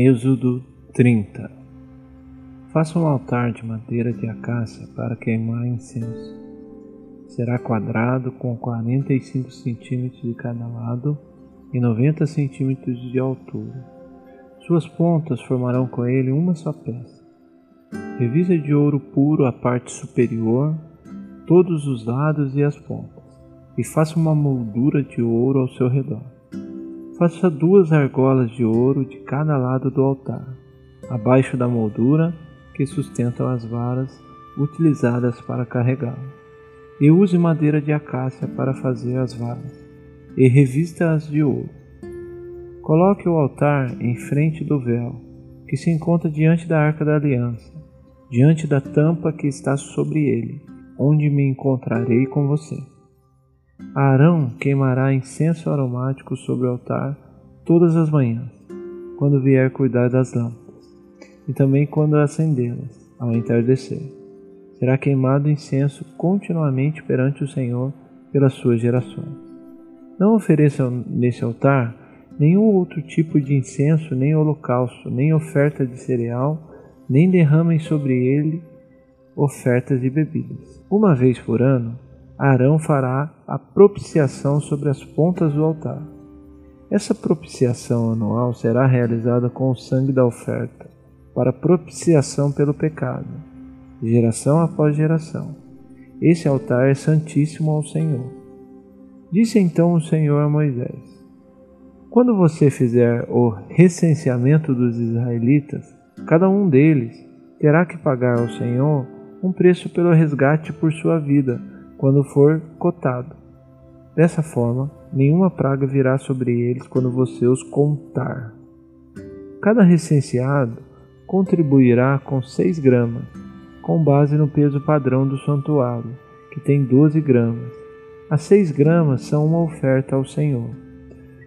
Êxodo 30 Faça um altar de madeira de acácia para queimar incenso. Será quadrado com 45 centímetros de cada lado e 90 centímetros de altura. Suas pontas formarão com ele uma só peça. Revisa de ouro puro a parte superior, todos os lados e as pontas, e faça uma moldura de ouro ao seu redor. Faça duas argolas de ouro de cada lado do altar, abaixo da moldura que sustentam as varas utilizadas para carregá-lo. E use madeira de acácia para fazer as varas, e revista-as de ouro. Coloque o altar em frente do véu, que se encontra diante da arca da aliança, diante da tampa que está sobre ele, onde me encontrarei com você. Arão queimará incenso aromático sobre o altar todas as manhãs, quando vier cuidar das lâmpadas, e também quando acendê-las, ao entardecer. Será queimado incenso continuamente perante o Senhor pelas suas gerações. Não ofereçam nesse altar nenhum outro tipo de incenso, nem holocausto, nem oferta de cereal, nem derramem sobre ele ofertas de bebidas. Uma vez por ano, Arão fará a propiciação sobre as pontas do altar. Essa propiciação anual será realizada com o sangue da oferta, para propiciação pelo pecado, geração após geração. Esse altar é santíssimo ao Senhor. Disse então o Senhor a Moisés: Quando você fizer o recenseamento dos israelitas, cada um deles terá que pagar ao Senhor um preço pelo resgate por sua vida quando for cotado. Dessa forma, nenhuma praga virá sobre eles quando você os contar. Cada recenseado contribuirá com 6 gramas, com base no peso padrão do santuário, que tem 12 gramas. As 6 gramas são uma oferta ao Senhor.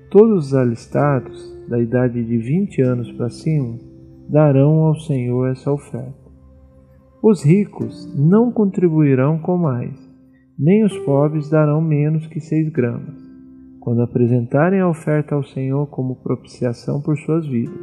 Todos os alistados, da idade de 20 anos para cima, darão ao Senhor essa oferta. Os ricos não contribuirão com mais, nem os pobres darão menos que seis gramas, quando apresentarem a oferta ao Senhor como propiciação por suas vidas.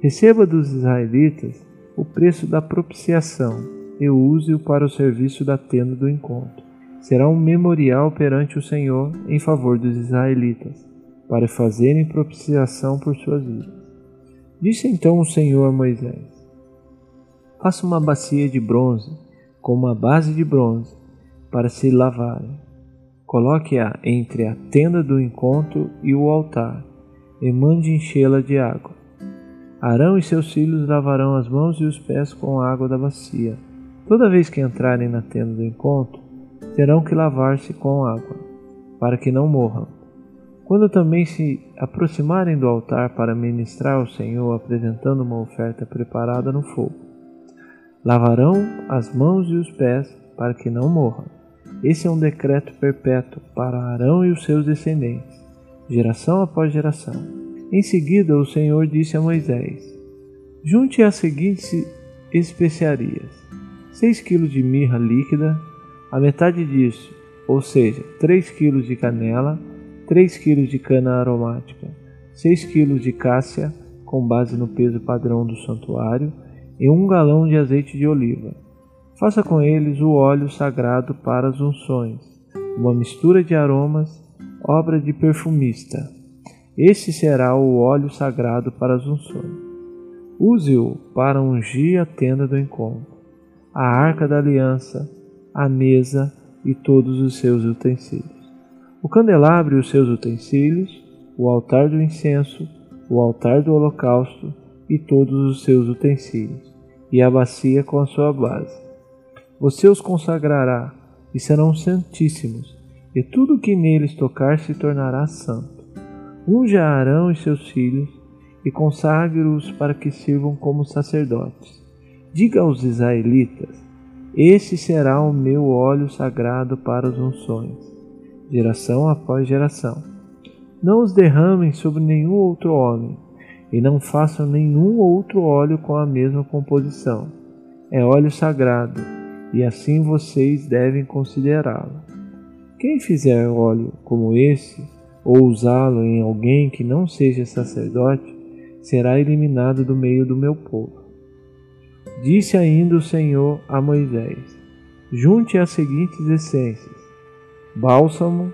Receba dos israelitas o preço da propiciação e use-o para o serviço da tenda do encontro. Será um memorial perante o Senhor em favor dos israelitas, para fazerem propiciação por suas vidas. Disse então o Senhor a Moisés: Faça uma bacia de bronze com uma base de bronze para se lavarem. Coloque-a entre a tenda do encontro e o altar, e mande enchê-la de água. Arão e seus filhos lavarão as mãos e os pés com a água da bacia. Toda vez que entrarem na tenda do encontro, terão que lavar-se com água, para que não morram. Quando também se aproximarem do altar para ministrar ao Senhor, apresentando uma oferta preparada no fogo, lavarão as mãos e os pés para que não morram. Esse é um decreto perpétuo para Arão e os seus descendentes, geração após geração. Em seguida, o Senhor disse a Moisés: Junte as seguintes especiarias: 6 kg de mirra líquida, a metade disso, ou seja, 3 kg de canela, 3 kg de cana aromática, 6 kg de cássia, com base no peso padrão do santuário, e um galão de azeite de oliva Faça com eles o óleo sagrado para as unções, uma mistura de aromas, obra de perfumista. Este será o óleo sagrado para as unções. Use-o para ungir a tenda do encontro, a arca da aliança, a mesa e todos os seus utensílios. O candelabro e os seus utensílios, o altar do incenso, o altar do holocausto e todos os seus utensílios, e a bacia com a sua base você os consagrará e serão santíssimos, e tudo que neles tocar se tornará santo. Unja Arão e seus filhos e consagre-os para que sirvam como sacerdotes. Diga aos israelitas: Este será o meu óleo sagrado para as unções, geração após geração. Não os derramem sobre nenhum outro homem, e não façam nenhum outro óleo com a mesma composição. É óleo sagrado e assim vocês devem considerá-lo. Quem fizer óleo como esse, ou usá-lo em alguém que não seja sacerdote, será eliminado do meio do meu povo. Disse ainda o Senhor a Moisés: Junte as seguintes essências: bálsamo,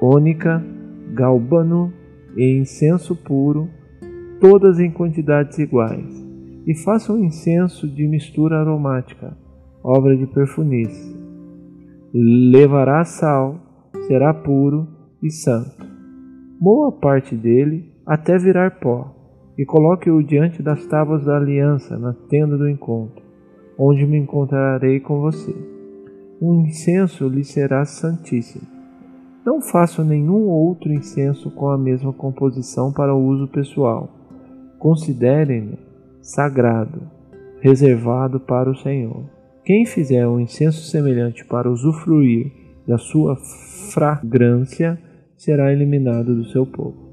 ônica, galbano e incenso puro, todas em quantidades iguais, e faça um incenso de mistura aromática, obra de perfunice. Levará sal, será puro e santo. Moa parte dele até virar pó, e coloque-o diante das tábuas da aliança na tenda do encontro, onde me encontrarei com você. O incenso lhe será santíssimo não faço nenhum outro incenso com a mesma composição para uso pessoal. Considerem-no sagrado, reservado para o Senhor. Quem fizer um incenso semelhante para usufruir da sua fragrância será eliminado do seu povo.